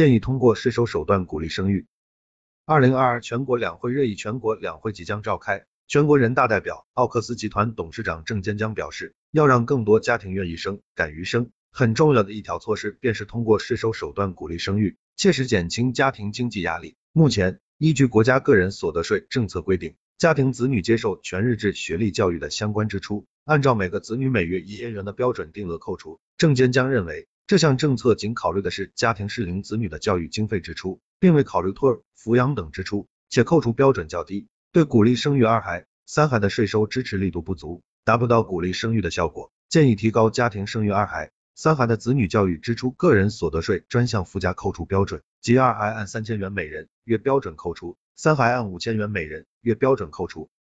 建议通过税收手段鼓励生育。二零二二全国两会热议，全国两会即将召开，全国人大代表、奥克斯集团董事长郑坚江表示，要让更多家庭愿意生、敢于生，很重要的一条措施便是通过税收手段鼓励生育，切实减轻家庭经济压力。目前，依据国家个人所得税政策规定，家庭子女接受全日制学历教育的相关支出，按照每个子女每月一元的标准定额扣除。郑坚江认为，这项政策仅考虑的是家庭适龄子女的教育经费支出。并未考虑托儿、抚养等支出，且扣除标准较低，对鼓励生育二孩、三孩的税收支持力度不足，达不到鼓励生育的效果。建议提高家庭生育二孩、三孩的子女教育支出个人所得税专项附加扣除标准，即二孩按三千元每人月标准扣除，三孩按五千元每人月标准扣除。